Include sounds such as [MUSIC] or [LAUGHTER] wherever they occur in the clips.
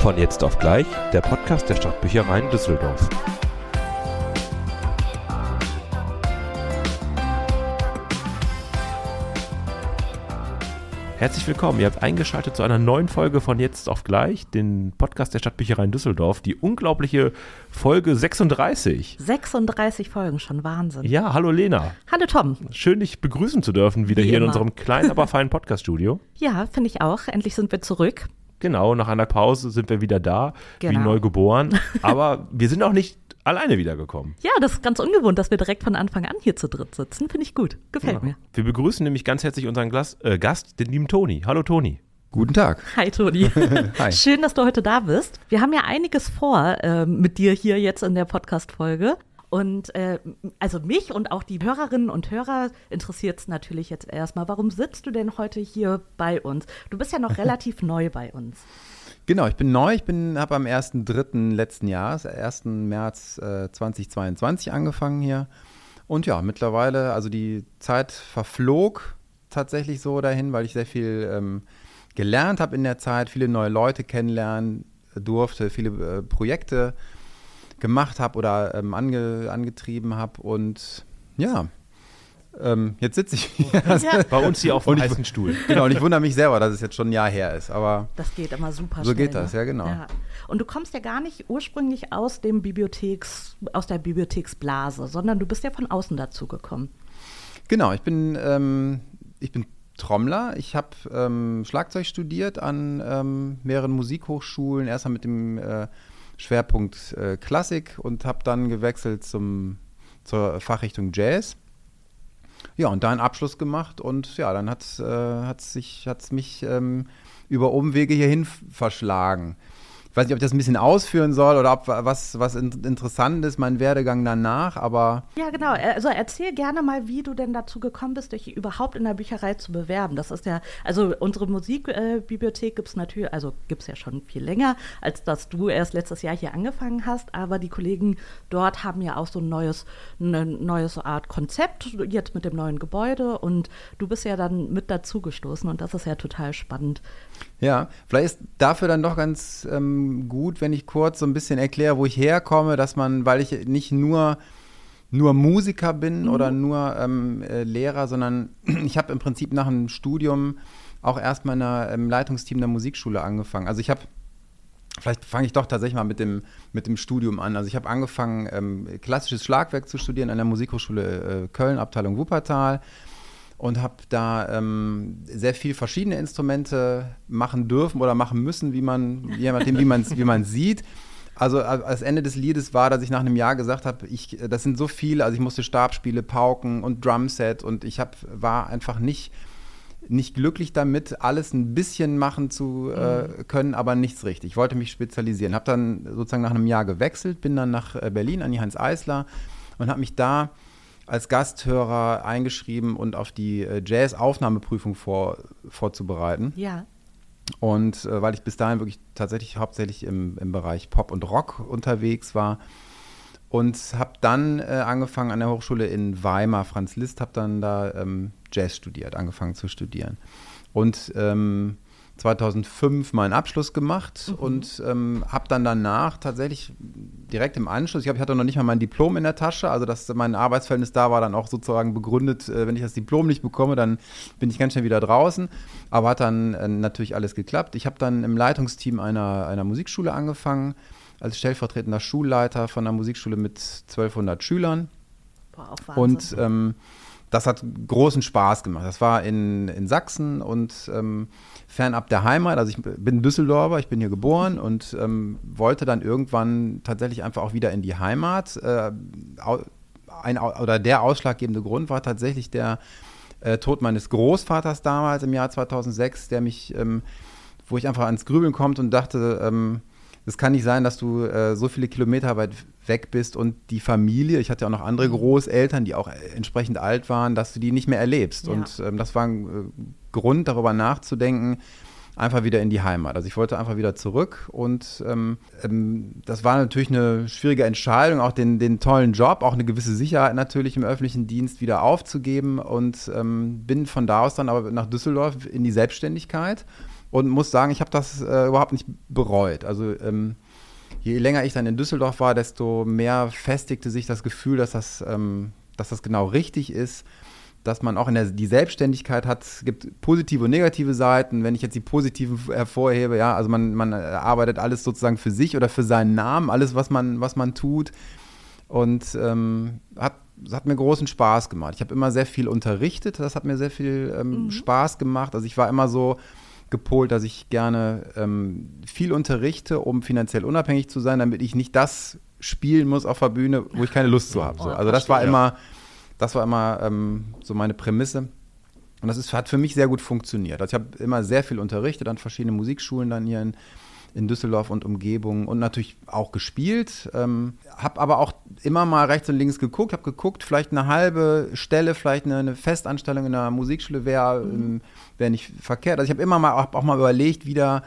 Von jetzt auf gleich, der Podcast der Stadtbüchereien Düsseldorf. Herzlich willkommen. Ihr habt eingeschaltet zu einer neuen Folge von Jetzt auf gleich, den Podcast der Stadtbüchereien Düsseldorf. Die unglaubliche Folge 36. 36 Folgen schon, Wahnsinn. Ja, hallo Lena. Hallo Tom. Schön, dich begrüßen zu dürfen, wieder Wie hier in immer. unserem kleinen, aber [LAUGHS] feinen Podcast-Studio. Ja, finde ich auch. Endlich sind wir zurück. Genau, nach einer Pause sind wir wieder da, wie Genau. neu geboren. [LAUGHS] Aber wir sind auch nicht alleine wiedergekommen. Ja, das ist ganz ungewohnt, dass wir direkt von Anfang an hier zu dritt sitzen. Finde ich gut. Gefällt mir. Wir begrüßen nämlich ganz herzlich unseren Glas, äh, Gast, den lieben Toni. Hallo Toni. Guten Tag. Hi Toni. [LAUGHS] Hi. Schön, dass du heute da bist. Wir haben ja einiges vor ähm, mit dir hier jetzt in der Podcast-Folge. Und äh, also mich und auch die Hörerinnen und Hörer interessiert es natürlich jetzt erstmal, warum sitzt du denn heute hier bei uns? Du bist ja noch [LAUGHS] relativ neu bei uns. Genau, ich bin neu. Ich bin habe am 1.3. letzten Jahres, 1. März äh, 2022 angefangen hier. Und ja, mittlerweile, also die Zeit verflog tatsächlich so dahin, weil ich sehr viel ähm, gelernt habe in der Zeit, viele neue Leute kennenlernen durfte, viele äh, Projekte gemacht habe oder ähm, ange, angetrieben habe. Und ja, ähm, jetzt sitze ich hier. Ja, Bei uns hier auf dem heißen Stuhl. Genau, und ich wundere mich selber, dass es jetzt schon ein Jahr her ist. Aber Das geht immer super So schnell. geht das, ne? ja, genau. Und du kommst ja gar nicht ursprünglich aus dem Bibliotheks, aus der Bibliotheksblase, sondern du bist ja von außen dazu gekommen. Genau, ich bin, ähm, ich bin Trommler. Ich habe ähm, Schlagzeug studiert an ähm, mehreren Musikhochschulen. Erstmal mit dem äh, Schwerpunkt äh, Klassik und habe dann gewechselt zum, zur Fachrichtung Jazz. Ja, und da einen Abschluss gemacht und ja, dann hat es äh, hat's hat's mich ähm, über Umwege hierhin verschlagen. Ich weiß nicht, ob ich das ein bisschen ausführen soll oder ob was, was in, interessant ist, mein Werdegang danach, aber Ja, genau. Also erzähl gerne mal, wie du denn dazu gekommen bist, dich überhaupt in der Bücherei zu bewerben. Das ist ja, also unsere Musikbibliothek äh, Bibliothek gibt's natürlich, also gibt es ja schon viel länger, als dass du erst letztes Jahr hier angefangen hast. Aber die Kollegen dort haben ja auch so ein neues, eine neues Art Konzept, jetzt mit dem neuen Gebäude. Und du bist ja dann mit dazugestoßen und das ist ja total spannend. Ja, vielleicht ist dafür dann doch ganz ähm, gut, wenn ich kurz so ein bisschen erkläre, wo ich herkomme, dass man, weil ich nicht nur, nur Musiker bin oder nur ähm, äh, Lehrer, sondern [CLEARS THROAT] ich habe im Prinzip nach dem Studium auch erstmal in einer, im Leitungsteam der Musikschule angefangen. Also ich habe Vielleicht fange ich doch tatsächlich mal mit dem, mit dem Studium an. Also ich habe angefangen, ähm, klassisches Schlagwerk zu studieren an der Musikhochschule äh, Köln, Abteilung Wuppertal und habe da ähm, sehr viel verschiedene Instrumente machen dürfen oder machen müssen, wie man, je nachdem, wie man es wie man's sieht. Also das Ende des Liedes war, dass ich nach einem Jahr gesagt habe, ich, das sind so viele, also ich musste Stabspiele, Pauken und Drumset und ich hab, war einfach nicht, nicht glücklich damit, alles ein bisschen machen zu äh, können, aber nichts richtig. Ich wollte mich spezialisieren. Habe dann sozusagen nach einem Jahr gewechselt, bin dann nach äh, Berlin an die Hans Eisler und habe mich da als Gasthörer eingeschrieben und auf die äh, Jazz-Aufnahmeprüfung vor, vorzubereiten. Ja. Und äh, weil ich bis dahin wirklich tatsächlich hauptsächlich im, im Bereich Pop und Rock unterwegs war und habe dann äh, angefangen an der Hochschule in Weimar, Franz Liszt, habe dann da ähm, Jazz studiert, angefangen zu studieren. Und ähm, 2005 meinen Abschluss gemacht und ähm, habe dann danach tatsächlich direkt im Anschluss, ich glaube, ich hatte noch nicht mal mein Diplom in der Tasche, also dass mein Arbeitsverhältnis da war dann auch sozusagen begründet, äh, wenn ich das Diplom nicht bekomme, dann bin ich ganz schnell wieder draußen. Aber hat dann äh, natürlich alles geklappt. Ich habe dann im Leitungsteam einer, einer Musikschule angefangen, als stellvertretender Schulleiter von einer Musikschule mit 1200 Schülern. Boah, auch Und ähm, das hat großen Spaß gemacht. Das war in, in Sachsen und ähm, fernab der Heimat. Also ich bin Düsseldorfer, ich bin hier geboren und ähm, wollte dann irgendwann tatsächlich einfach auch wieder in die Heimat. Äh, ein, oder der ausschlaggebende Grund war tatsächlich der äh, Tod meines Großvaters damals im Jahr 2006, der mich, ähm, wo ich einfach ans Grübeln kommt und dachte, ähm, es kann nicht sein, dass du äh, so viele Kilometer weit weg bist und die Familie, ich hatte ja auch noch andere Großeltern, die auch äh, entsprechend alt waren, dass du die nicht mehr erlebst. Ja. Und ähm, das war ein äh, Grund, darüber nachzudenken, einfach wieder in die Heimat. Also ich wollte einfach wieder zurück und ähm, ähm, das war natürlich eine schwierige Entscheidung, auch den, den tollen Job, auch eine gewisse Sicherheit natürlich im öffentlichen Dienst wieder aufzugeben und ähm, bin von da aus dann aber nach Düsseldorf in die Selbstständigkeit und muss sagen, ich habe das äh, überhaupt nicht bereut. Also ähm, je länger ich dann in Düsseldorf war, desto mehr festigte sich das Gefühl, dass das, ähm, dass das genau richtig ist dass man auch in der die Selbstständigkeit hat, es gibt positive und negative Seiten. Wenn ich jetzt die positiven hervorhebe, ja, also man, man arbeitet alles sozusagen für sich oder für seinen Namen, alles, was man, was man tut. Und ähm, hat, hat mir großen Spaß gemacht. Ich habe immer sehr viel unterrichtet, das hat mir sehr viel ähm, mhm. Spaß gemacht. Also ich war immer so gepolt, dass ich gerne ähm, viel unterrichte, um finanziell unabhängig zu sein, damit ich nicht das spielen muss auf der Bühne, wo ich keine Lust zu habe. So. Also das war immer das war immer ähm, so meine Prämisse. Und das ist, hat für mich sehr gut funktioniert. Also ich habe immer sehr viel unterrichtet an verschiedenen Musikschulen dann hier in, in Düsseldorf und Umgebung und natürlich auch gespielt. Ähm, habe aber auch immer mal rechts und links geguckt, habe geguckt, vielleicht eine halbe Stelle, vielleicht eine, eine Festanstellung in einer Musikschule wäre mhm. Wär nicht verkehrt. Also ich habe immer mal auch, auch, mal überlegt, wieder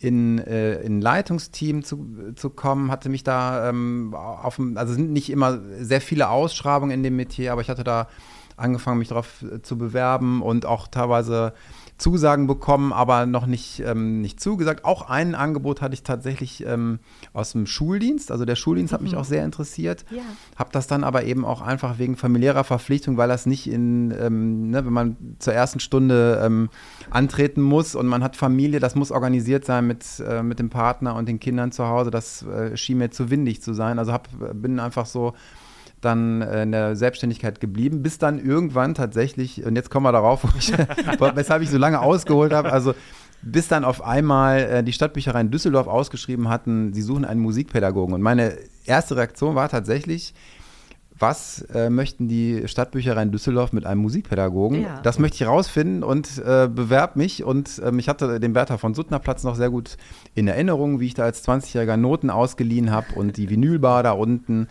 in, äh, in Leitungsteam zu, zu kommen, hatte mich da ähm, auf also sind nicht immer sehr viele Ausschreibungen in dem Metier, aber ich hatte da angefangen, mich darauf äh, zu bewerben und auch teilweise Zusagen bekommen, aber noch nicht, ähm, nicht zugesagt. Auch ein Angebot hatte ich tatsächlich ähm, aus dem Schuldienst. Also der Schuldienst mhm. hat mich mhm. auch sehr interessiert. Ja. Habe das dann aber eben auch einfach wegen familiärer Verpflichtung, weil das nicht in, ähm, ne, wenn man zur ersten Stunde ähm, antreten muss und man hat Familie, das muss organisiert sein mit, äh, mit dem Partner und den Kindern zu Hause. Das äh, schien mir zu windig zu sein. Also hab, bin einfach so dann äh, in der Selbstständigkeit geblieben, bis dann irgendwann tatsächlich, und jetzt kommen wir darauf, [LAUGHS] ich, weshalb ich so lange ausgeholt habe, also bis dann auf einmal äh, die Stadtbücherei in Düsseldorf ausgeschrieben hatten, sie suchen einen Musikpädagogen. Und meine erste Reaktion war tatsächlich, was äh, möchten die Stadtbücherei in Düsseldorf mit einem Musikpädagogen? Ja. Das möchte ich rausfinden und äh, bewerb mich. Und ähm, ich hatte den Bertha von Suttner Platz noch sehr gut in Erinnerung, wie ich da als 20-jähriger Noten ausgeliehen habe und die Vinylbar da unten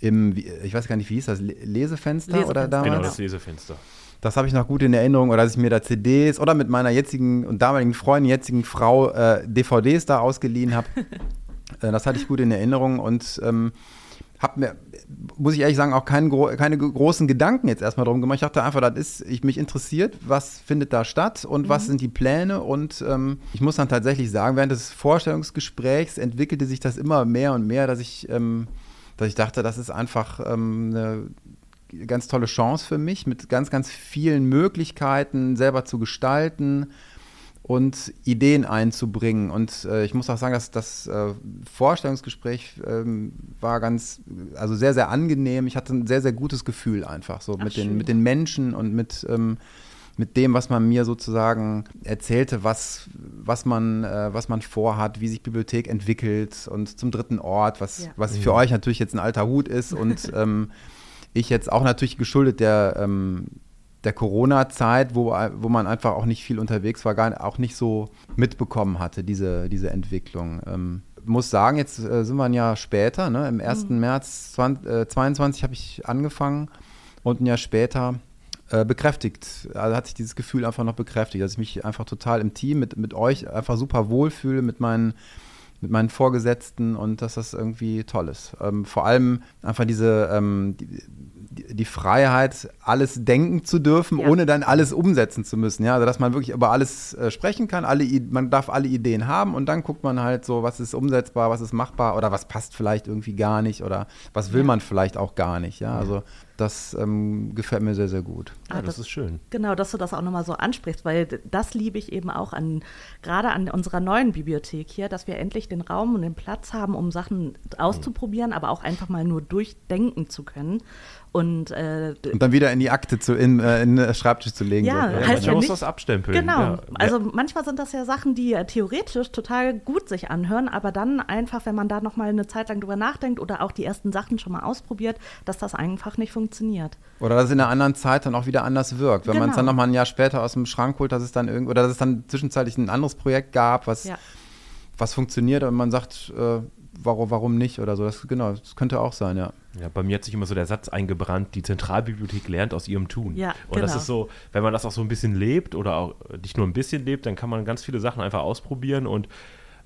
im, ich weiß gar nicht, wie hieß das, Lesefenster, Lesefenster oder damals? Genau, das Lesefenster. Das habe ich noch gut in Erinnerung, oder dass ich mir da CDs oder mit meiner jetzigen und damaligen Freundin, jetzigen Frau äh, DVDs da ausgeliehen habe. [LAUGHS] äh, das hatte ich gut in Erinnerung und ähm, habe mir, muss ich ehrlich sagen, auch keinen, keine großen Gedanken jetzt erstmal drum gemacht. Ich dachte einfach, das ist, ich, mich interessiert, was findet da statt und mhm. was sind die Pläne. Und ähm, ich muss dann tatsächlich sagen, während des Vorstellungsgesprächs entwickelte sich das immer mehr und mehr, dass ich ähm, dass ich dachte, das ist einfach ähm, eine ganz tolle Chance für mich, mit ganz, ganz vielen Möglichkeiten selber zu gestalten und Ideen einzubringen. Und äh, ich muss auch sagen, dass das äh, Vorstellungsgespräch ähm, war ganz, also sehr, sehr angenehm. Ich hatte ein sehr, sehr gutes Gefühl einfach so Ach, mit, den, mit den Menschen und mit ähm, mit dem, was man mir sozusagen erzählte, was, was, man, äh, was man vorhat, wie sich Bibliothek entwickelt und zum dritten Ort, was, ja. was für mhm. euch natürlich jetzt ein alter Hut ist und [LAUGHS] ähm, ich jetzt auch natürlich geschuldet der, ähm, der Corona-Zeit, wo, wo man einfach auch nicht viel unterwegs war, gar auch nicht so mitbekommen hatte, diese, diese Entwicklung. Ähm, muss sagen, jetzt äh, sind wir ein Jahr später, ne? im 1. Mhm. März 2022 äh, habe ich angefangen und ein Jahr später äh, bekräftigt. Also hat sich dieses Gefühl einfach noch bekräftigt, dass ich mich einfach total im Team mit, mit euch einfach super wohlfühle, mit meinen, mit meinen Vorgesetzten und dass das irgendwie toll ist. Ähm, vor allem einfach diese, ähm, die, die, Freiheit, alles denken zu dürfen, ja. ohne dann alles umsetzen zu müssen. Ja, also dass man wirklich über alles äh, sprechen kann, alle, man darf alle Ideen haben und dann guckt man halt so, was ist umsetzbar, was ist machbar oder was passt vielleicht irgendwie gar nicht oder was will ja. man vielleicht auch gar nicht. Ja, also das ähm, gefällt mir sehr, sehr gut. Ah, ja, das, das, ist schön. Genau, dass du das auch nochmal so ansprichst, weil das liebe ich eben auch an, gerade an unserer neuen Bibliothek hier, dass wir endlich den Raum und den Platz haben, um Sachen auszuprobieren, aber auch einfach mal nur durchdenken zu können. Und, äh, und dann wieder in die Akte zu, in, äh, in den Schreibtisch zu legen. Ja, so. ja heißt ja muss das abstempeln. Genau. Ja. Also manchmal sind das ja Sachen, die äh, theoretisch total gut sich anhören, aber dann einfach, wenn man da nochmal eine Zeit lang drüber nachdenkt oder auch die ersten Sachen schon mal ausprobiert, dass das einfach nicht funktioniert. Oder dass es in einer anderen Zeit dann auch wieder anders wirkt. Wenn genau. man es dann nochmal ein Jahr später aus dem Schrank holt, dass es dann irgendwie, oder dass es dann zwischenzeitlich ein anderes Projekt gab, was, ja. was funktioniert und man sagt, äh, warum, warum nicht oder so. Das, genau, das könnte auch sein, ja. Ja, bei mir hat sich immer so der Satz eingebrannt, die Zentralbibliothek lernt aus ihrem Tun. Ja, und genau. das ist so, wenn man das auch so ein bisschen lebt oder auch nicht nur ein bisschen lebt, dann kann man ganz viele Sachen einfach ausprobieren und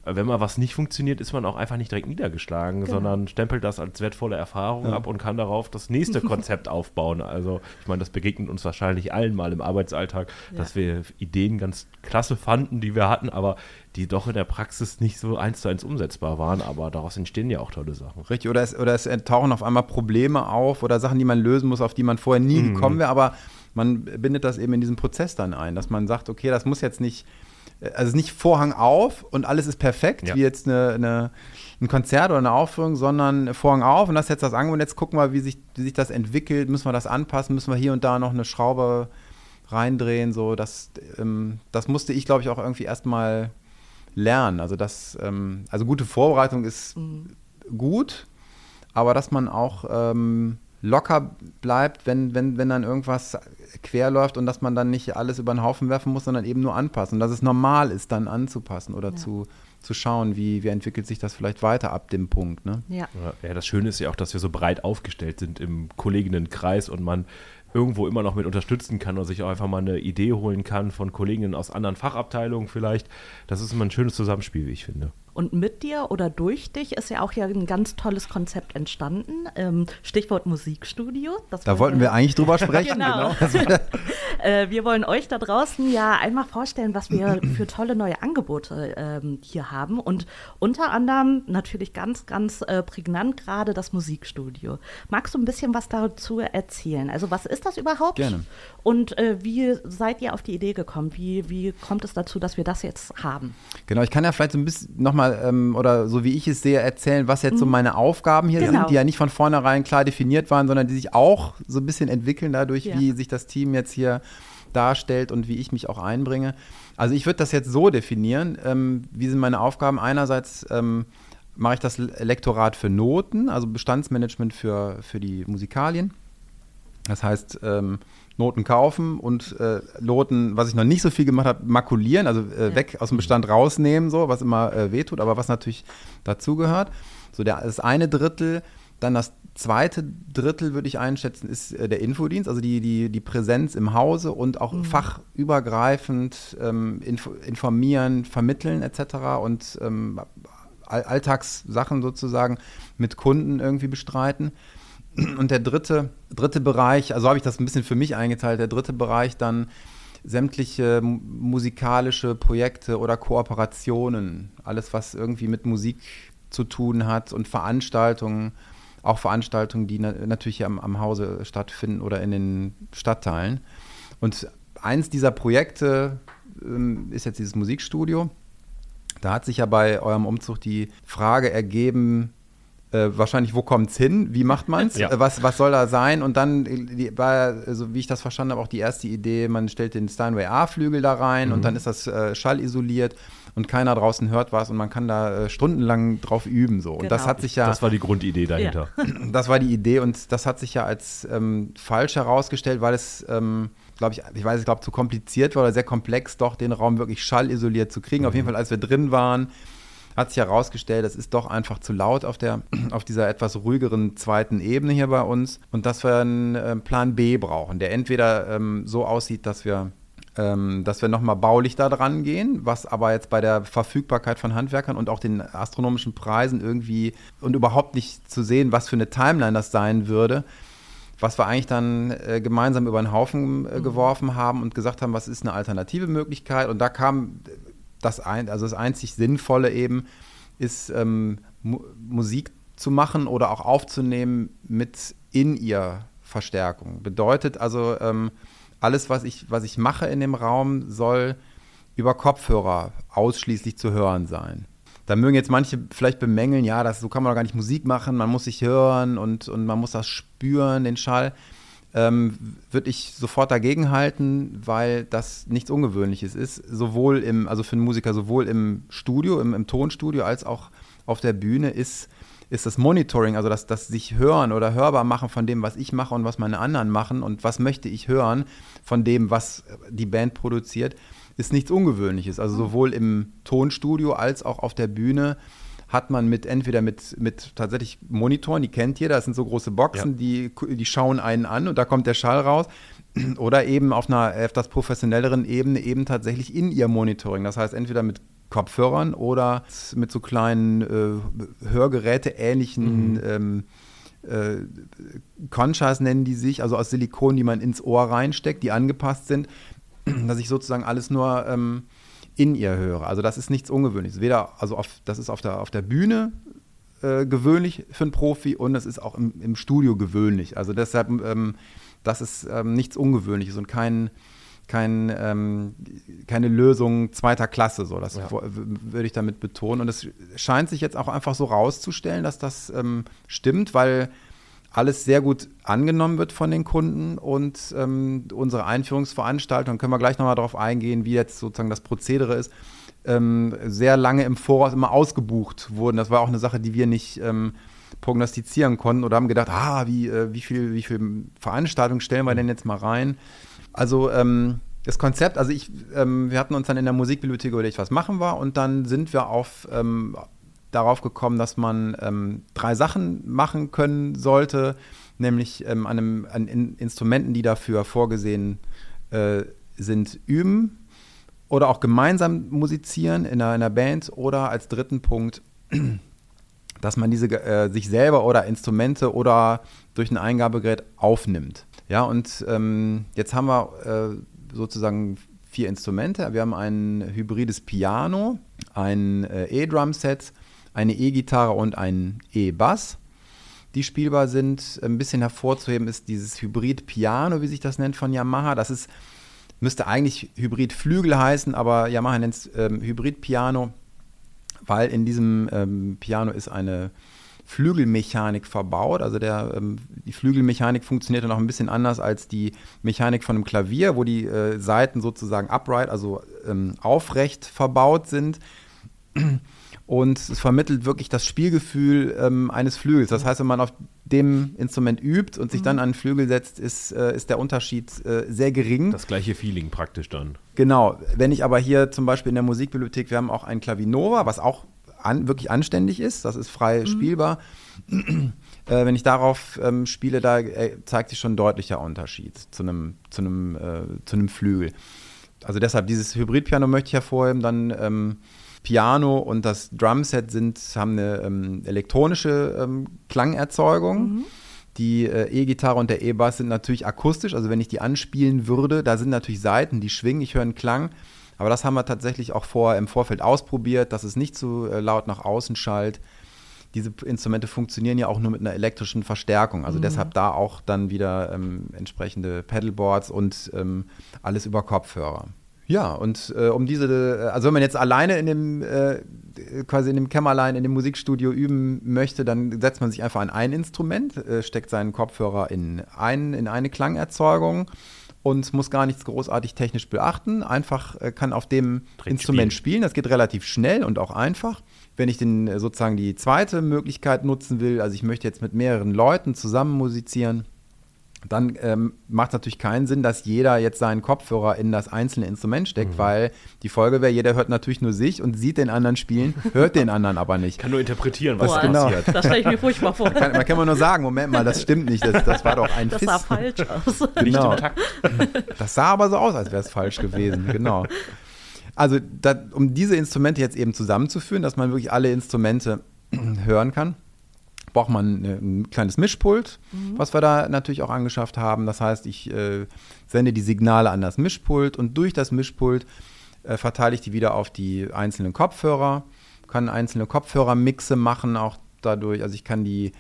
wenn mal was nicht funktioniert, ist man auch einfach nicht direkt niedergeschlagen, genau. sondern stempelt das als wertvolle Erfahrung ja. ab und kann darauf das nächste [LAUGHS] Konzept aufbauen. Also ich meine, das begegnet uns wahrscheinlich allen mal im Arbeitsalltag, ja. dass wir Ideen ganz klasse fanden, die wir hatten, aber die doch in der Praxis nicht so eins zu eins umsetzbar waren, aber daraus entstehen ja auch tolle Sachen. Richtig, oder es, oder es tauchen auf einmal Probleme auf oder Sachen, die man lösen muss, auf die man vorher nie mhm. gekommen wäre, aber man bindet das eben in diesen Prozess dann ein, dass man sagt, okay, das muss jetzt nicht also nicht Vorhang auf und alles ist perfekt, ja. wie jetzt eine, eine, ein Konzert oder eine Aufführung, sondern Vorhang auf und das ist jetzt das Angebot. Jetzt gucken wir, wie sich, wie sich das entwickelt. Müssen wir das anpassen? Müssen wir hier und da noch eine Schraube reindrehen? So, das, ähm, das musste ich, glaube ich, auch irgendwie erstmal lernen. Also, das, ähm, also gute Vorbereitung ist mhm. gut, aber dass man auch ähm, locker bleibt, wenn, wenn, wenn dann irgendwas quer läuft und dass man dann nicht alles über den Haufen werfen muss, sondern eben nur anpassen. Dass es normal ist, dann anzupassen oder ja. zu, zu schauen, wie, wie entwickelt sich das vielleicht weiter ab dem Punkt. Ne? Ja. ja, das Schöne ist ja auch, dass wir so breit aufgestellt sind im Kolleginnenkreis und man irgendwo immer noch mit unterstützen kann und sich auch einfach mal eine Idee holen kann von Kolleginnen aus anderen Fachabteilungen vielleicht. Das ist immer ein schönes Zusammenspiel, wie ich finde. Und mit dir oder durch dich ist ja auch ja ein ganz tolles Konzept entstanden. Ähm, Stichwort Musikstudio. da wollten wir eigentlich drüber sprechen. [LAUGHS] genau. genau. [LAUGHS] [LAUGHS] äh, wir wollen euch da draußen ja einmal vorstellen, was wir für tolle neue Angebote ähm, hier haben. Und unter anderem natürlich ganz, ganz äh, prägnant gerade das Musikstudio. Magst du ein bisschen was dazu erzählen? Also was ist das überhaupt? Gerne. Und äh, wie seid ihr auf die Idee gekommen? Wie, wie kommt es dazu, dass wir das jetzt haben? Genau, ich kann ja vielleicht so ein bisschen nochmal mal ähm, oder so wie ich es sehe, erzählen, was jetzt so mhm. meine Aufgaben hier genau. sind, die ja nicht von vornherein klar definiert waren, sondern die sich auch so ein bisschen entwickeln dadurch, ja. wie sich das Team jetzt hier darstellt und wie ich mich auch einbringe. Also ich würde das jetzt so definieren, ähm, wie sind meine Aufgaben? Einerseits ähm, mache ich das Lektorat für Noten, also Bestandsmanagement für, für die Musikalien. Das heißt, ähm, Noten kaufen und äh, Noten, was ich noch nicht so viel gemacht habe, makulieren, also äh, ja. weg aus dem Bestand rausnehmen, so, was immer äh, wehtut, aber was natürlich dazugehört. So, der, das eine Drittel, dann das zweite Drittel, würde ich einschätzen, ist äh, der Infodienst, also die, die, die Präsenz im Hause und auch mhm. fachübergreifend ähm, inf informieren, vermitteln etc. und ähm, Alltagssachen sozusagen mit Kunden irgendwie bestreiten. Und der dritte, dritte Bereich, also habe ich das ein bisschen für mich eingeteilt, der dritte Bereich dann sämtliche musikalische Projekte oder Kooperationen, alles was irgendwie mit Musik zu tun hat und Veranstaltungen, auch Veranstaltungen, die na natürlich am, am Hause stattfinden oder in den Stadtteilen. Und eins dieser Projekte ähm, ist jetzt dieses Musikstudio. Da hat sich ja bei eurem Umzug die Frage ergeben, äh, wahrscheinlich, wo kommt es hin? Wie macht man es? Ja. Äh, was, was soll da sein? Und dann die, war, also, wie ich das verstanden habe, auch die erste Idee, man stellt den Steinway A-Flügel da rein mhm. und dann ist das äh, schallisoliert und keiner draußen hört was und man kann da äh, stundenlang drauf üben. So. Und genau. das hat sich ja. Das war die Grundidee dahinter. Ja. [CLEARS THROAT] Das war die Idee und das hat sich ja als ähm, falsch herausgestellt, weil es. Ähm, glaube ich, ich weiß, ich glaube, zu kompliziert war oder sehr komplex, doch den Raum wirklich schallisoliert zu kriegen. Mhm. Auf jeden Fall, als wir drin waren, hat sich herausgestellt, es ist doch einfach zu laut auf, der, [CLEARS THROAT] auf dieser etwas ruhigeren zweiten Ebene hier bei uns und dass wir einen äh, Plan B brauchen, der entweder ähm, so aussieht, dass wir ähm, dass wir nochmal baulich da dran gehen, was aber jetzt bei der Verfügbarkeit von Handwerkern und auch den astronomischen Preisen irgendwie und überhaupt nicht zu sehen, was für eine Timeline das sein würde, was wir eigentlich dann äh, gemeinsam über den Haufen äh, mhm. geworfen haben und gesagt haben, was ist eine alternative Möglichkeit. Und da kam das, ein, also das einzig Sinnvolle eben ist, ähm, Mu Musik zu machen oder auch aufzunehmen mit in ihr Verstärkung. Bedeutet also, ähm, alles, was ich, was ich mache in dem Raum, soll über Kopfhörer ausschließlich zu hören sein. Da mögen jetzt manche vielleicht bemängeln, ja, das, so kann man doch gar nicht Musik machen, man muss sich hören und, und man muss das spüren, den Schall ähm, würde ich sofort dagegen halten, weil das nichts Ungewöhnliches ist. Sowohl im, also für einen Musiker, sowohl im Studio, im, im Tonstudio, als auch auf der Bühne ist, ist das Monitoring, also das, das sich hören oder hörbar machen von dem, was ich mache und was meine anderen machen und was möchte ich hören von dem, was die Band produziert, ist nichts Ungewöhnliches. Also sowohl im Tonstudio als auch auf der Bühne hat man mit entweder mit, mit tatsächlich Monitoren, die kennt jeder, das sind so große Boxen, ja. die, die schauen einen an und da kommt der Schall raus. Oder eben auf einer etwas professionelleren Ebene eben tatsächlich in ihr Monitoring. Das heißt, entweder mit Kopfhörern oder mit so kleinen äh, Hörgeräte-ähnlichen mhm. ähm, äh, Conchas nennen die sich, also aus Silikon, die man ins Ohr reinsteckt, die angepasst sind, dass ich sozusagen alles nur ähm, in ihr höre. Also das ist nichts Ungewöhnliches. Weder, also auf, das ist auf der, auf der Bühne äh, gewöhnlich für einen Profi und es ist auch im, im Studio gewöhnlich. Also deshalb, ähm, das ist ähm, nichts Ungewöhnliches und kein, kein, ähm, keine Lösung zweiter Klasse. So. Das ja. würde ich damit betonen. Und es scheint sich jetzt auch einfach so rauszustellen, dass das ähm, stimmt, weil alles sehr gut angenommen wird von den Kunden und ähm, unsere Einführungsveranstaltung, können wir gleich nochmal darauf eingehen, wie jetzt sozusagen das Prozedere ist, ähm, sehr lange im Voraus immer ausgebucht wurden. Das war auch eine Sache, die wir nicht ähm, prognostizieren konnten oder haben gedacht, ah, wie, äh, wie viel, wie viel Veranstaltungen stellen wir denn jetzt mal rein? Also ähm, das Konzept, also ich, ähm, wir hatten uns dann in der Musikbibliothek überlegt, was machen wir und dann sind wir auf ähm, darauf gekommen, dass man ähm, drei Sachen machen können sollte, nämlich ähm, an, einem, an in Instrumenten, die dafür vorgesehen äh, sind, üben oder auch gemeinsam musizieren in einer, in einer, Band oder als dritten Punkt, [CLEARS THROAT] dass man diese äh, sich selber oder Instrumente oder durch ein Eingabegerät aufnimmt. Ja, und ähm, jetzt haben wir äh, sozusagen vier Instrumente. Wir haben ein hybrides Piano, ein äh, E-Drum-Set eine E-Gitarre und ein E-Bass, die spielbar sind. Ein bisschen hervorzuheben ist dieses Hybrid-Piano, wie sich das nennt von Yamaha. Das ist, müsste eigentlich Hybrid-Flügel heißen, aber Yamaha nennt es ähm, Hybrid-Piano, weil in diesem ähm, Piano ist eine Flügelmechanik verbaut. Also der, ähm, die Flügelmechanik funktioniert dann auch ein bisschen anders als die Mechanik von einem Klavier, wo die äh, Seiten sozusagen upright, also ähm, aufrecht verbaut sind und es vermittelt wirklich das Spielgefühl ähm, eines Flügels. Das heißt, wenn man auf dem Instrument übt und sich mhm. dann an den Flügel setzt, ist, äh, ist der Unterschied äh, sehr gering. Das gleiche Feeling praktisch dann. Genau. Wenn ich aber hier zum Beispiel in der Musikbibliothek, wir haben auch ein Klavinova, was auch an, wirklich anständig ist, das ist frei mhm. spielbar. [CLEARS THROAT] äh, wenn ich darauf ähm, spiele, da äh, zeigt sich schon ein deutlicher Unterschied zu einem, zu einem, äh, zu einem Flügel. Also deshalb dieses Hybridpiano möchte ich hervorheben, dann ähm, Piano und das Drumset sind, haben eine ähm, elektronische ähm, Klangerzeugung. Mhm. Die äh, E-Gitarre und der E-Bass sind natürlich akustisch, also wenn ich die anspielen würde, da sind natürlich Saiten, die schwingen, ich höre einen Klang. Aber das haben wir tatsächlich auch vorher im Vorfeld ausprobiert, dass es nicht zu äh, laut nach außen schallt. Diese Instrumente funktionieren ja auch nur mit einer elektrischen Verstärkung. Also mhm. deshalb da auch dann wieder ähm, entsprechende Pedalboards und ähm, alles über Kopfhörer. Ja, und äh, um diese, äh, also wenn man jetzt alleine in dem, äh, quasi in dem Kämmerlein, in dem Musikstudio üben möchte, dann setzt man sich einfach an ein Instrument, äh, steckt seinen Kopfhörer in, ein, in eine Klangerzeugung und muss gar nichts großartig technisch beachten. Einfach äh, kann auf dem Direkt Instrument spielen. spielen. Das geht relativ schnell und auch einfach. Wenn ich den äh, sozusagen die zweite Möglichkeit nutzen will, also ich möchte jetzt mit mehreren Leuten zusammen musizieren, dann ähm, macht es natürlich keinen Sinn, dass jeder jetzt seinen Kopfhörer in das einzelne Instrument steckt, mhm. weil die Folge wäre, jeder hört natürlich nur sich und sieht den anderen spielen, hört den anderen aber nicht. Kann nur interpretieren, was Boah, genau. passiert. Das stelle ich mir furchtbar vor. Man kann, man kann nur sagen, Moment mal, das stimmt nicht, das, das war doch ein Das Fist. sah falsch aus. [LAUGHS] Genau. Das sah aber so aus, als wäre es falsch gewesen, genau. Also, da, um diese Instrumente jetzt eben zusammenzuführen, dass man wirklich alle Instrumente [CLEARS THROAT] hören kann, braucht man ein kleines Mischpult, mhm. was wir da natürlich auch angeschafft haben. Das heißt, ich äh, sende die Signale an das Mischpult und durch das Mischpult äh, verteile ich die wieder auf die einzelnen Kopfhörer, kann einzelne Kopfhörermixe machen, auch dadurch, also ich kann die,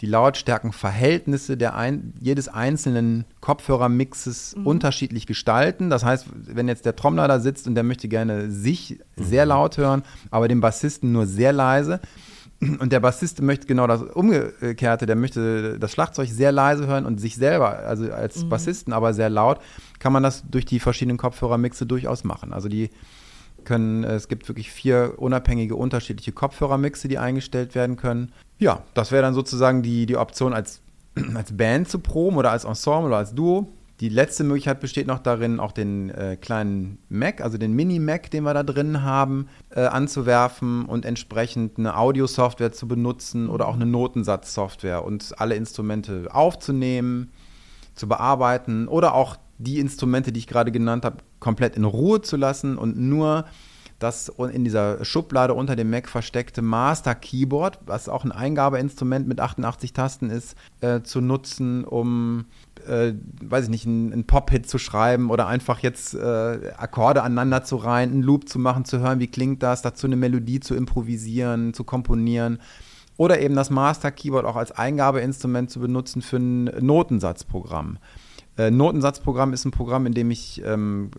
die Lautstärkenverhältnisse der ein, jedes einzelnen Kopfhörermixes mhm. unterschiedlich gestalten. Das heißt, wenn jetzt der Trommler da sitzt und der möchte gerne sich mhm. sehr laut hören, aber den Bassisten nur sehr leise, und der Bassist möchte genau das Umgekehrte, der möchte das Schlagzeug sehr leise hören und sich selber, also als mhm. Bassisten aber sehr laut, kann man das durch die verschiedenen Kopfhörermixe durchaus machen. Also die können, es gibt wirklich vier unabhängige, unterschiedliche Kopfhörermixe, die eingestellt werden können. Ja, das wäre dann sozusagen die, die Option als, [CLEARS THROAT] als Band zu proben oder als Ensemble oder als Duo. Die letzte Möglichkeit besteht noch darin, auch den äh, kleinen Mac, also den Mini-Mac, den wir da drin haben, äh, anzuwerfen und entsprechend eine Audio-Software zu benutzen oder auch eine Notensatz-Software und alle Instrumente aufzunehmen, zu bearbeiten oder auch die Instrumente, die ich gerade genannt habe, komplett in Ruhe zu lassen und nur das in dieser Schublade unter dem Mac versteckte Master Keyboard, was auch ein Eingabeinstrument mit 88 Tasten ist, äh, zu nutzen, um, äh, weiß ich nicht, einen, Pop-Hit zu schreiben oder einfach jetzt äh, Akkorde aneinander zu reihen, einen Loop zu machen, zu hören, wie klingt das, dazu eine Melodie zu improvisieren, zu komponieren. Oder eben das Master Keyboard auch als Eingabeinstrument zu benutzen für ein Notensatzprogramm. Äh, Notensatzprogramm ist ein Programm, in dem ich ähm,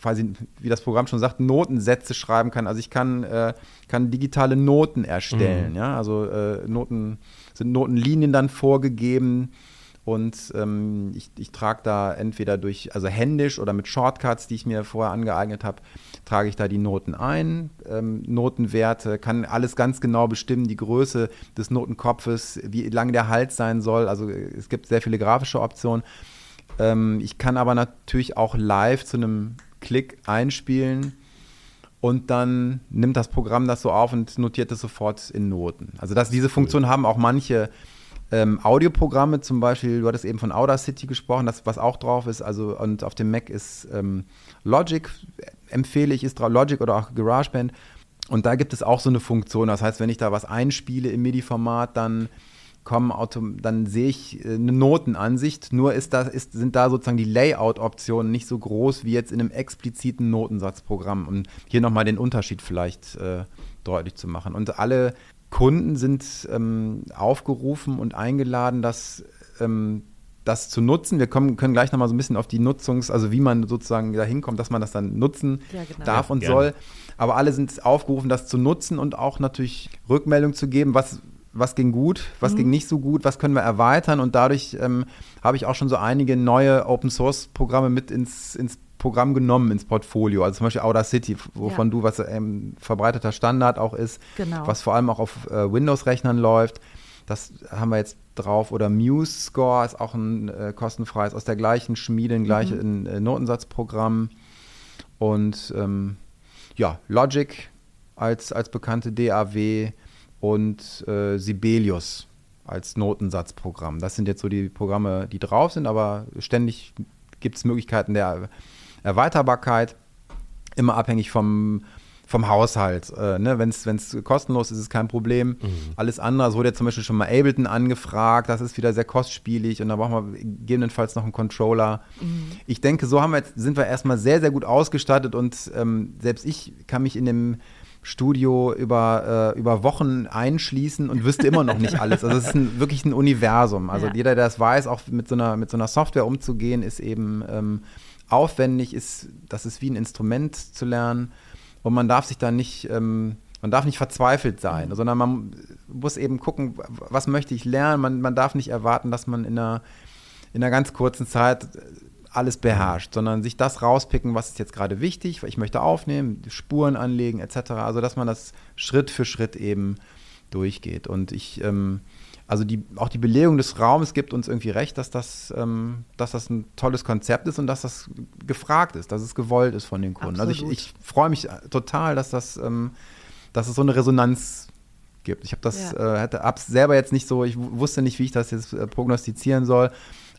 quasi, wie das Programm schon sagt, Notensätze schreiben kann. Also ich kann, äh, kann digitale Noten erstellen. Mhm. Ja? Also äh, Noten sind Notenlinien dann vorgegeben. Und ähm, ich, ich trage da entweder durch, also händisch oder mit Shortcuts, die ich mir vorher angeeignet habe, trage ich da die Noten ein, ähm, Notenwerte, kann alles ganz genau bestimmen, die Größe des Notenkopfes, wie lang der Hals sein soll. Also es gibt sehr viele grafische Optionen. Ähm, ich kann aber natürlich auch live zu einem Klick einspielen und dann nimmt das Programm das so auf und notiert es sofort in Noten. Also das, diese Funktion haben auch manche ähm, Audioprogramme, zum Beispiel, du hattest eben von Audacity gesprochen, das, was auch drauf ist, also und auf dem Mac ist ähm, Logic, empfehle ich, ist drauf, Logic oder auch GarageBand. Und da gibt es auch so eine Funktion. Das heißt, wenn ich da was einspiele im MIDI-Format, dann kommen dann sehe ich äh, eine Notenansicht, nur ist da, ist, sind da sozusagen die Layout-Optionen nicht so groß wie jetzt in einem expliziten Notensatzprogramm, um hier nochmal den Unterschied vielleicht äh, deutlich zu machen. Und alle Kunden sind ähm, aufgerufen und eingeladen, das, ähm, das zu nutzen. Wir kommen, können gleich nochmal so ein bisschen auf die Nutzungs-, also wie man sozusagen da hinkommt, dass man das dann nutzen ja, genau. darf ja, und gerne. soll. Aber alle sind aufgerufen, das zu nutzen und auch natürlich Rückmeldung zu geben, was, was ging gut, was mhm. ging nicht so gut, was können wir erweitern und dadurch ähm, habe ich auch schon so einige neue Open Source Programme mit ins, ins Programm genommen, ins Portfolio. Also zum Beispiel Audacity, wovon ja. du, was ähm, verbreiteter Standard auch ist, genau. was vor allem auch auf äh, Windows-Rechnern läuft. Das haben wir jetzt drauf. Oder Muse Score ist auch ein äh, kostenfreies, aus der gleichen Schmiede, ein gleiches mhm. äh, Notensatzprogramm. Und ähm, ja, Logic als, als bekannte DAW und äh, Sibelius als Notensatzprogramm. Das sind jetzt so die Programme, die drauf sind, aber ständig gibt es Möglichkeiten der Erweiterbarkeit, immer abhängig vom, vom Haushalt. Äh, ne? Wenn es kostenlos ist, ist es kein Problem. Mhm. Alles andere, es wurde ja zum Beispiel schon mal Ableton angefragt, das ist wieder sehr kostspielig und da brauchen wir gegebenenfalls noch einen Controller. Mhm. Ich denke, so haben wir jetzt, sind wir erstmal sehr, sehr gut ausgestattet und ähm, selbst ich kann mich in dem Studio über, äh, über Wochen einschließen und wüsste immer noch nicht alles. Also es ist ein, [LAUGHS] wirklich ein Universum. Also ja. jeder, der das weiß, auch mit so einer, mit so einer Software umzugehen, ist eben ähm, aufwendig, ist, das ist wie ein Instrument zu lernen. Und man darf sich da nicht, ähm, man darf nicht verzweifelt sein, mhm. sondern man muss eben gucken, was möchte ich lernen. Man, man darf nicht erwarten, dass man in einer, in einer ganz kurzen Zeit alles beherrscht, sondern sich das rauspicken, was ist jetzt gerade wichtig, ich möchte aufnehmen, Spuren anlegen etc. Also dass man das Schritt für Schritt eben durchgeht. Und ich, ähm, also die, auch die Belegung des Raums gibt uns irgendwie recht, dass das, ähm, dass das ein tolles Konzept ist und dass das gefragt ist, dass es gewollt ist von den Kunden. Absolut. Also ich, ich freue mich total, dass das, ähm, dass es so eine Resonanz gibt. Ich habe das, ja. äh, hätte selber jetzt nicht so, ich wusste nicht, wie ich das jetzt äh, prognostizieren soll.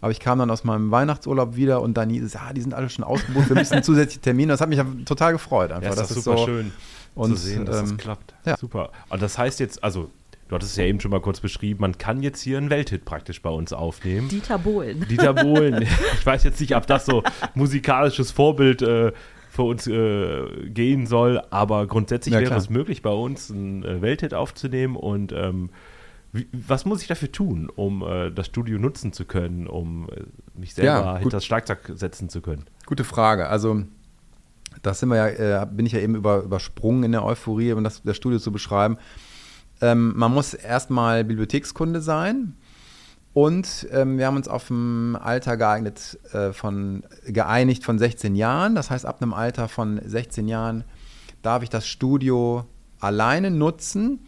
Aber ich kam dann aus meinem Weihnachtsurlaub wieder und dann hieß es, ja, die sind alle schon ausgebucht, wir müssen [LAUGHS] zusätzliche Termine. Das hat mich total gefreut. Einfach. Ja, das, das ist super so, schön und, zu sehen, dass ähm, das klappt. Ja. Super. Und das heißt jetzt, also Du hattest es ja eben schon mal kurz beschrieben, man kann jetzt hier einen Welthit praktisch bei uns aufnehmen. Dieter Bohlen. [LAUGHS] Dieter Bohlen. [LAUGHS] Ich weiß jetzt nicht, ob das so musikalisches Vorbild äh, für uns äh, gehen soll, aber grundsätzlich ja, wäre es möglich, bei uns einen äh, Welthit aufzunehmen und ähm, wie, was muss ich dafür tun, um äh, das Studio nutzen zu können, um äh, mich selber ja, hinter das Schlagzeug setzen zu können? Gute Frage. Also, das sind wir ja, äh, bin ich ja eben über, übersprungen in der Euphorie, um das, das Studio zu beschreiben. Ähm, man muss erstmal Bibliothekskunde sein. Und ähm, wir haben uns auf ein Alter geeignet, äh, von, geeinigt von 16 Jahren. Das heißt, ab einem Alter von 16 Jahren darf ich das Studio alleine nutzen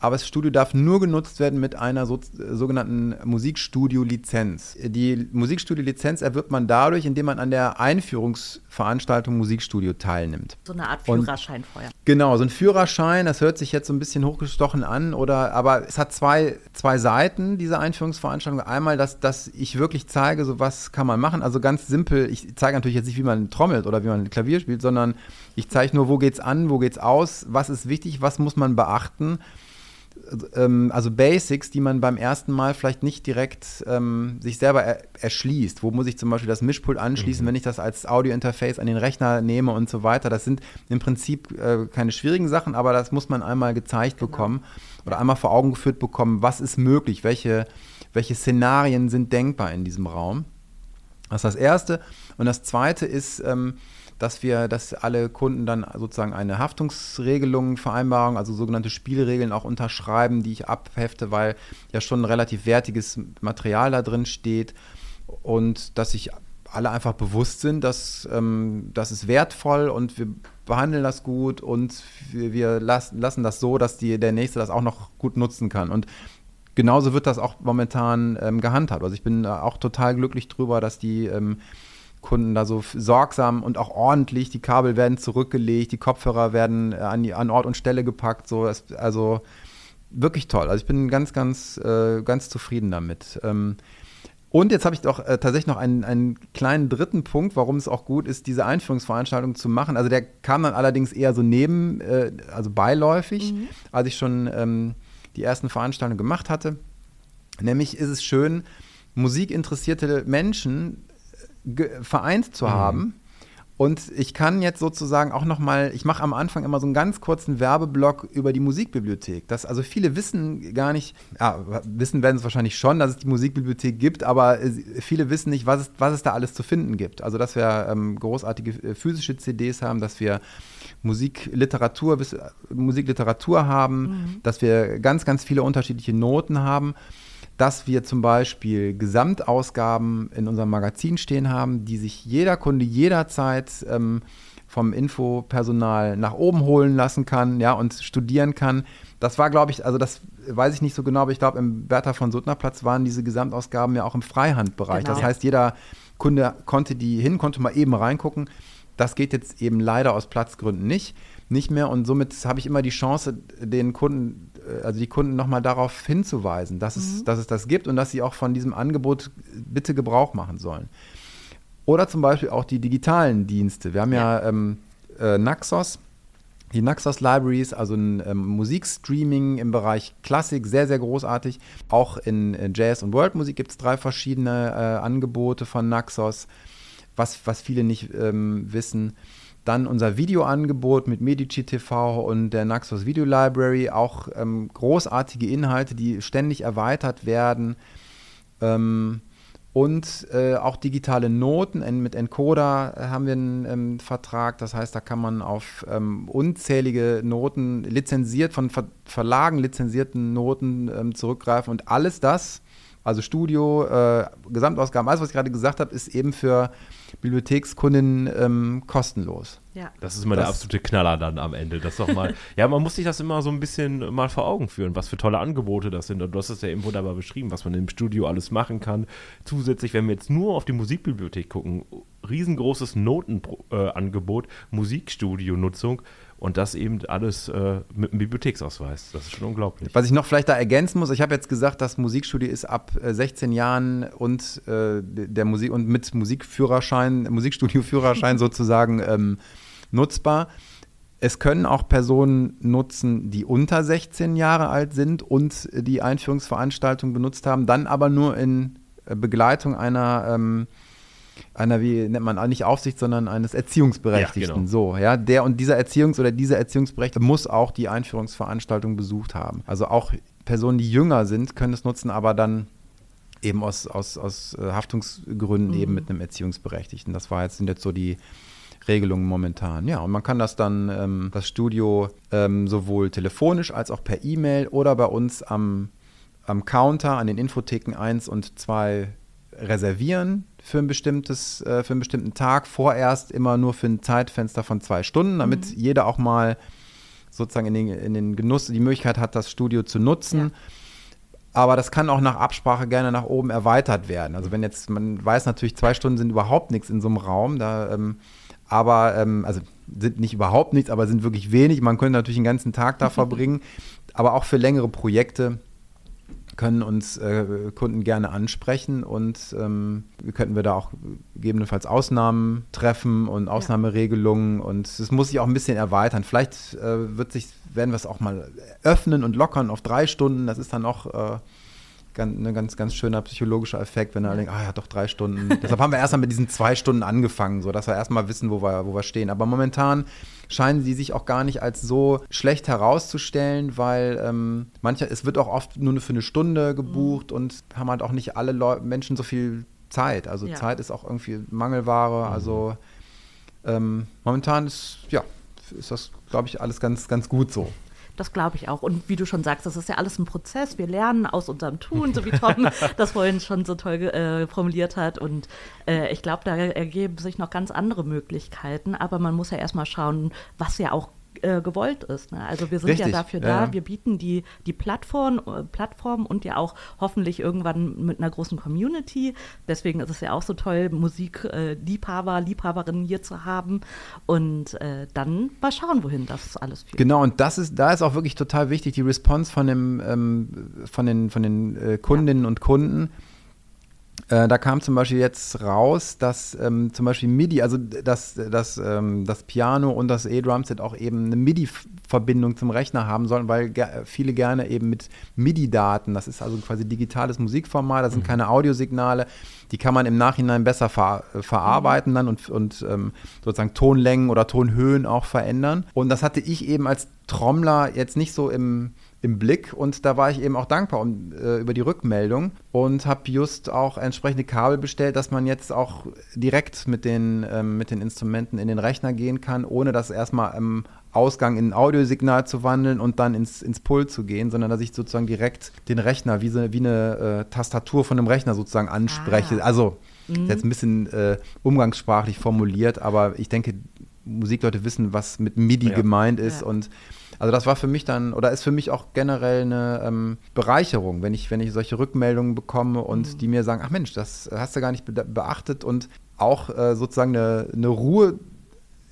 aber das Studio darf nur genutzt werden mit einer so, sogenannten Musikstudio-Lizenz. Die Musikstudio-Lizenz erwirbt man dadurch, indem man an der Einführungsveranstaltung Musikstudio teilnimmt. So eine Art Führerschein vorher. Genau, so ein Führerschein, das hört sich jetzt so ein bisschen hochgestochen an, oder aber es hat zwei, zwei Seiten, diese Einführungsveranstaltung. Einmal, dass, dass ich wirklich zeige, so was kann man machen. Also ganz simpel, ich zeige natürlich jetzt nicht, wie man trommelt oder wie man Klavier spielt, sondern ich zeige nur, wo geht's an, wo geht's aus, was ist wichtig, was muss man beachten ähm, also Basics, die man beim ersten Mal vielleicht nicht direkt ähm, sich selber er erschließt. Wo muss ich zum Beispiel das Mischpult anschließen, mhm. wenn ich das als Audio-Interface an den Rechner nehme und so weiter. Das sind im Prinzip äh, keine schwierigen Sachen, aber das muss man einmal gezeigt genau. bekommen oder einmal vor Augen geführt bekommen, was ist möglich, welche, welche Szenarien sind denkbar in diesem Raum. Das ist das Erste. Und das Zweite ist, ähm, dass wir, dass alle Kunden dann sozusagen eine Haftungsregelung, Vereinbarung, also sogenannte Spielregeln auch unterschreiben, die ich abhefte, weil ja schon relativ wertiges Material da drin steht und dass sich alle einfach bewusst sind, dass ähm, das ist wertvoll und wir behandeln das gut und wir, wir lassen, lassen das so, dass die, der Nächste das auch noch gut nutzen kann. Und genauso wird das auch momentan ähm, gehandhabt. Also ich bin auch total glücklich drüber, dass die ähm, Kunden da so sorgsam und auch ordentlich. Die Kabel werden zurückgelegt, die Kopfhörer werden äh, an, die, an Ort und Stelle gepackt. So, also wirklich toll. Also ich bin ganz, ganz, äh, ganz zufrieden damit. Ähm, und jetzt habe ich doch äh, tatsächlich noch einen, einen kleinen dritten Punkt, warum es auch gut ist, diese Einführungsveranstaltung zu machen. Also der kam dann allerdings eher so neben, äh, also beiläufig, mhm. als ich schon ähm, die ersten Veranstaltungen gemacht hatte. Nämlich ist es schön, musikinteressierte Menschen vereint zu mhm. haben. Und ich kann jetzt sozusagen auch noch mal, ich mache am Anfang immer so einen ganz kurzen Werbeblock über die Musikbibliothek. Das, also viele wissen gar nicht, ja, wissen werden es wahrscheinlich schon, dass es die Musikbibliothek gibt, aber viele wissen nicht, was es, was es da alles zu finden gibt. Also dass wir ähm, großartige äh, physische CDs haben, dass wir Musikliteratur, Musikliteratur haben, mhm. dass wir ganz, ganz viele unterschiedliche Noten haben dass wir zum Beispiel Gesamtausgaben in unserem Magazin stehen haben, die sich jeder Kunde jederzeit ähm, vom Infopersonal nach oben holen lassen kann, ja, und studieren kann. Das war, glaube ich, also das weiß ich nicht so genau, aber ich glaube, im Bertha von Suttner Platz waren diese Gesamtausgaben ja auch im Freihandbereich. Genau. Das heißt, jeder Kunde konnte die hin, konnte mal eben reingucken. Das geht jetzt eben leider aus Platzgründen nicht, nicht mehr und somit habe ich immer die Chance, den Kunden äh, also die Kunden nochmal darauf hinzuweisen, dass, mhm. es, dass es das gibt und dass sie auch von diesem Angebot bitte Gebrauch machen sollen. Oder zum Beispiel auch die digitalen Dienste. Wir haben ja, ja ähm, äh, Naxos, die Naxos Libraries, also ein ähm, Musikstreaming im Bereich Klassik, sehr, sehr großartig. Auch in, in Jazz und Worldmusik gibt es drei verschiedene äh, Angebote von Naxos, was, was viele nicht ähm, wissen. Dann unser Videoangebot mit Medici TV und der Naxos Video Library, auch ähm, großartige Inhalte, die ständig erweitert werden. Ähm, und äh, auch digitale Noten. mit Encoder haben wir einen ähm, Vertrag. Das heißt, da kann man auf ähm, unzählige Noten lizenziert, von Ver Verlagen lizenzierten Noten ähm, zurückgreifen. Und alles das, also Studio, äh, Gesamtausgaben, alles, was ich gerade gesagt habe, ist eben für Bibliothekskundinnen ähm, kostenlos. Ja. Das ist immer das, der absolute Knaller dann am Ende. Das doch mal, [LAUGHS] ja, man muss sich das immer so ein bisschen mal vor Augen führen, was für tolle Angebote das sind. Und du hast es ja eben wunderbar beschrieben, was man im Studio alles machen kann. Zusätzlich, wenn wir jetzt nur auf die Musikbibliothek gucken, riesengroßes Notenangebot, äh, Musikstudio-Nutzung. Und das eben alles äh, mit einem Bibliotheksausweis. Das ist schon unglaublich. Was ich noch vielleicht da ergänzen muss, ich habe jetzt gesagt, das Musikstudio ist ab äh, 16 Jahren und äh, der Musik und mit Musikführerschein, Musikstudioführerschein [LAUGHS] sozusagen ähm, nutzbar. Es können auch Personen nutzen, die unter 16 Jahre alt sind und die Einführungsveranstaltung benutzt haben, dann aber nur in äh, Begleitung einer ähm, einer, wie nennt man nicht Aufsicht, sondern eines Erziehungsberechtigten. Ja, genau. So, ja, der und dieser Erziehungs- oder dieser Erziehungsberechtigte muss auch die Einführungsveranstaltung besucht haben. Also auch Personen, die jünger sind, können es nutzen, aber dann eben aus, aus, aus äh, Haftungsgründen mhm. eben mit einem Erziehungsberechtigten. Das war jetzt, sind jetzt so die Regelungen momentan. Ja, und man kann das dann, ähm, das Studio, ähm, sowohl telefonisch als auch per E-Mail oder bei uns am, am Counter an den Infotheken 1 und 2 reservieren für ein bestimmtes, äh, für einen bestimmten Tag, vorerst immer nur für ein Zeitfenster von zwei Stunden, damit mhm. jeder auch mal sozusagen in den, in den Genuss, die Möglichkeit hat, das Studio zu nutzen. Ja. Aber das kann auch nach Absprache gerne nach oben erweitert werden. Also wenn jetzt, man weiß natürlich, zwei Stunden sind überhaupt nichts in so einem Raum, da, ähm, aber ähm, also sind nicht überhaupt nichts, aber sind wirklich wenig. Man könnte natürlich den ganzen Tag da [LAUGHS] verbringen, aber auch für längere Projekte können uns äh, Kunden gerne ansprechen und ähm, könnten wir da auch gegebenenfalls Ausnahmen treffen und Ausnahmeregelungen und es muss sich auch ein bisschen erweitern. Vielleicht äh, wird sich, werden wir es auch mal öffnen und lockern auf drei Stunden. Das ist dann auch äh, ganz, ein ganz, ganz schöner psychologischer Effekt, wenn er denkt, ah ja, doch drei Stunden. [LAUGHS] Deshalb haben wir erstmal mit diesen zwei Stunden angefangen, so dass wir erstmal wissen, wo wir, wo wir stehen. Aber momentan scheinen sie sich auch gar nicht als so schlecht herauszustellen, weil ähm, mancher, es wird auch oft nur für eine Stunde gebucht mhm. und haben halt auch nicht alle Leu Menschen so viel Zeit. Also ja. Zeit ist auch irgendwie Mangelware. Mhm. Also ähm, momentan ist, ja, ist das, glaube ich, alles ganz, ganz gut so. Das glaube ich auch. Und wie du schon sagst, das ist ja alles ein Prozess. Wir lernen aus unserem Tun, so wie Tom [LAUGHS] das vorhin schon so toll äh, formuliert hat. Und äh, ich glaube, da ergeben sich noch ganz andere Möglichkeiten. Aber man muss ja erstmal schauen, was ja auch äh, gewollt ist. Ne? Also wir sind Richtig, ja dafür da, ja. wir bieten die, die Plattform, äh, Plattform und ja auch hoffentlich irgendwann mit einer großen Community. Deswegen ist es ja auch so toll, Musikliebhaber, äh, Liebhaberinnen hier zu haben und äh, dann mal schauen, wohin das alles führt. Genau, und das ist, da ist auch wirklich total wichtig, die Response von, dem, ähm, von den, von den äh, Kundinnen ja. und Kunden äh, da kam zum Beispiel jetzt raus, dass ähm, zum Beispiel MIDI, also das, das, ähm, das Piano und das E-Drumset auch eben eine MIDI-Verbindung zum Rechner haben sollen, weil ge viele gerne eben mit MIDI-Daten, das ist also quasi digitales Musikformat, das sind mhm. keine Audiosignale, die kann man im Nachhinein besser ver verarbeiten mhm. dann und, und ähm, sozusagen Tonlängen oder Tonhöhen auch verändern. Und das hatte ich eben als Trommler jetzt nicht so im im Blick und da war ich eben auch dankbar um, äh, über die Rückmeldung und habe just auch entsprechende Kabel bestellt, dass man jetzt auch direkt mit den, ähm, mit den Instrumenten in den Rechner gehen kann, ohne das erstmal im Ausgang in ein Audiosignal zu wandeln und dann ins, ins Pult zu gehen, sondern dass ich sozusagen direkt den Rechner wie, so, wie eine äh, Tastatur von einem Rechner sozusagen anspreche. Ah. Also mhm. jetzt ein bisschen äh, umgangssprachlich formuliert, aber ich denke, Musikleute wissen, was mit MIDI ja. gemeint ist ja. und also das war für mich dann, oder ist für mich auch generell eine ähm, Bereicherung, wenn ich, wenn ich solche Rückmeldungen bekomme und mhm. die mir sagen, ach Mensch, das hast du gar nicht be beachtet und auch äh, sozusagen eine, eine Ruhe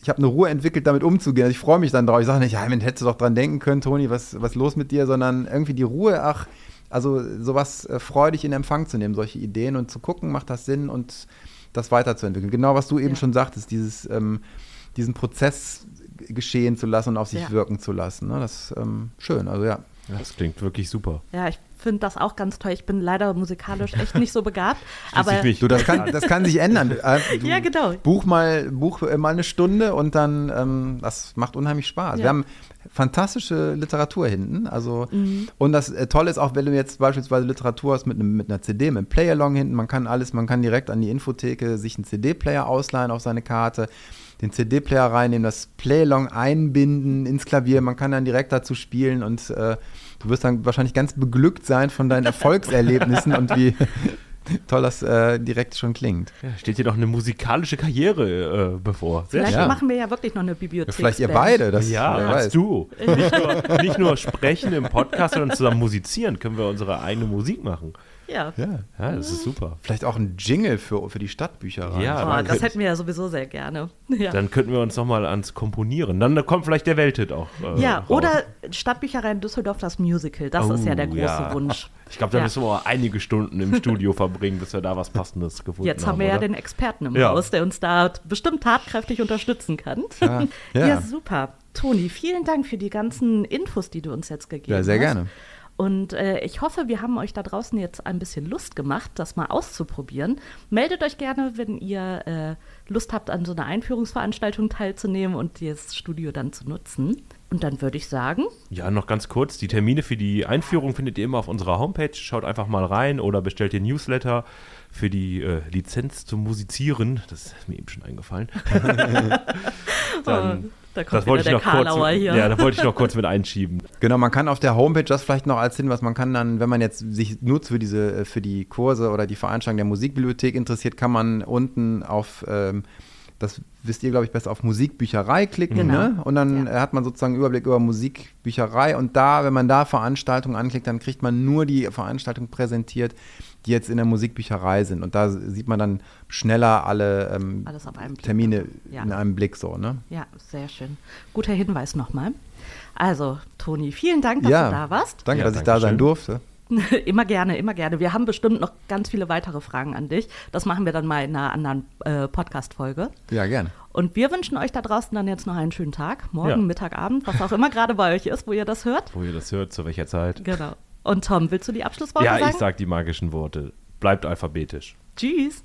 ich habe eine Ruhe entwickelt, damit umzugehen. Also ich freue mich dann drauf. Ich sage nicht, ja, man hättest du doch dran denken können, Toni, was, was los mit dir, sondern irgendwie die Ruhe, ach, also sowas äh, freudig in Empfang zu nehmen, solche Ideen und zu gucken, macht das Sinn und das weiterzuentwickeln. Genau, was du eben ja. schon sagtest, dieses, ähm, diesen Prozess geschehen zu lassen und auf sich ja. wirken zu lassen. Ne? Das ist ähm, schön, also ja. Das klingt wirklich super. Ja, ich finde das auch ganz toll. Ich bin leider musikalisch echt nicht so begabt. [LAUGHS] aber du, das kann, das kann sich ändern. [LAUGHS] Äh, du ja, genau. Buch mal, buch mal eine Stunde und dann, ähm, das macht unheimlich Spaß. Ja. Wir haben fantastische Literatur hinten. Also, mhm. Und das äh, Tolle ist auch, wenn du jetzt beispielsweise Literatur hast mit, einem, mit einer CD, mit einem Playalong hinten, man kann alles, man kann direkt an die Infotheke sich einen CD-Player ausleihen auf seine Karte den CD-Player reinnehmen, das Playlong einbinden ins Klavier. Man kann dann direkt dazu spielen und äh, du wirst dann wahrscheinlich ganz beglückt sein von deinen [LAUGHS] Erfolgserlebnissen und wie toll das äh, direkt schon klingt. Ja, steht dir doch eine musikalische Karriere äh, bevor. Vielleicht schön. machen wir ja wirklich noch eine Bibliothek. Vielleicht ihr beide. Das, ja, als du. Nicht nur, nicht nur sprechen im Podcast, sondern zusammen musizieren. Können wir unsere eigene Musik machen. Ja. ja. Ja, das ist super. Vielleicht auch ein Jingle für, für die Stadtbücherei. Ja, oh, das hätten wir ja sowieso sehr gerne. [LAUGHS] Ja. Dann könnten wir uns nochmal ans Komponieren. Dann kommt vielleicht der Welthit auch. Äh, ja, raus. oder Stadtbücherei in Düsseldorf, das Musical. Das oh, ist ja der große ja. Wunsch. Ich glaube, da ja. müssen wir einige Stunden im Studio verbringen, bis wir da was Passendes gefunden haben. Jetzt haben wir oder? ja den Experten im Haus, der uns da bestimmt tatkräftig unterstützen kann. [LAUGHS] Ja, ja. super. Toni, vielen Dank für die ganzen Infos, die du uns jetzt gegeben hast. Ja, sehr hast. gerne. Und äh, ich hoffe, wir haben euch da draußen jetzt ein bisschen Lust gemacht, das mal auszuprobieren. Meldet euch gerne, wenn ihr äh, Lust habt, an so einer Einführungsveranstaltung teilzunehmen und das Studio dann zu nutzen. Und dann würde ich sagen. Ja, noch ganz kurz. Die Termine für die Einführung findet ihr immer auf unserer Homepage. Schaut einfach mal rein oder bestellt den Newsletter für die äh, Lizenz zum Musizieren. Das ist mir eben schon eingefallen. [LAUGHS] dann, da kommt das wollte ich noch kurz, hier. Ja, da wollte ich noch kurz mit einschieben. Genau, man kann auf der Homepage das vielleicht noch als Hinweis, man kann dann, wenn man jetzt sich nur für diese, äh, für die Kurse oder die Veranstaltung der Musikbibliothek interessiert, kann man unten auf ähm, das wisst ihr, glaube ich, besser auf Musikbücherei klicken. Genau. Ne? Und dann Ja. hat man sozusagen einen Überblick über Musikbücherei. Und da, wenn man da Veranstaltungen anklickt, dann kriegt man nur die Veranstaltungen präsentiert, die jetzt in der Musikbücherei sind. Und da sieht man dann schneller alle ähm. Termine Ja. in einem Blick so. Ne? Ja, sehr schön. Guter Hinweis nochmal. Also, Toni, vielen Dank, dass ja, du da warst. danke, Ja, dass ich da sein schön. durfte. [LAUGHS] immer gerne, immer gerne. Wir haben bestimmt noch ganz viele weitere Fragen an dich. Das machen wir dann mal in einer anderen äh, Podcast-Folge. Ja, gerne. Und wir wünschen euch da draußen dann jetzt noch einen schönen Tag. Morgen, Ja. Mittag, Abend, was auch immer gerade bei euch ist, wo ihr das hört. Wo ihr das hört, zu welcher Zeit. Genau. Und Tom, willst du die Abschlussworte Ja, sagen? ich sag die magischen Worte. Bleibt alphabetisch. Tschüss.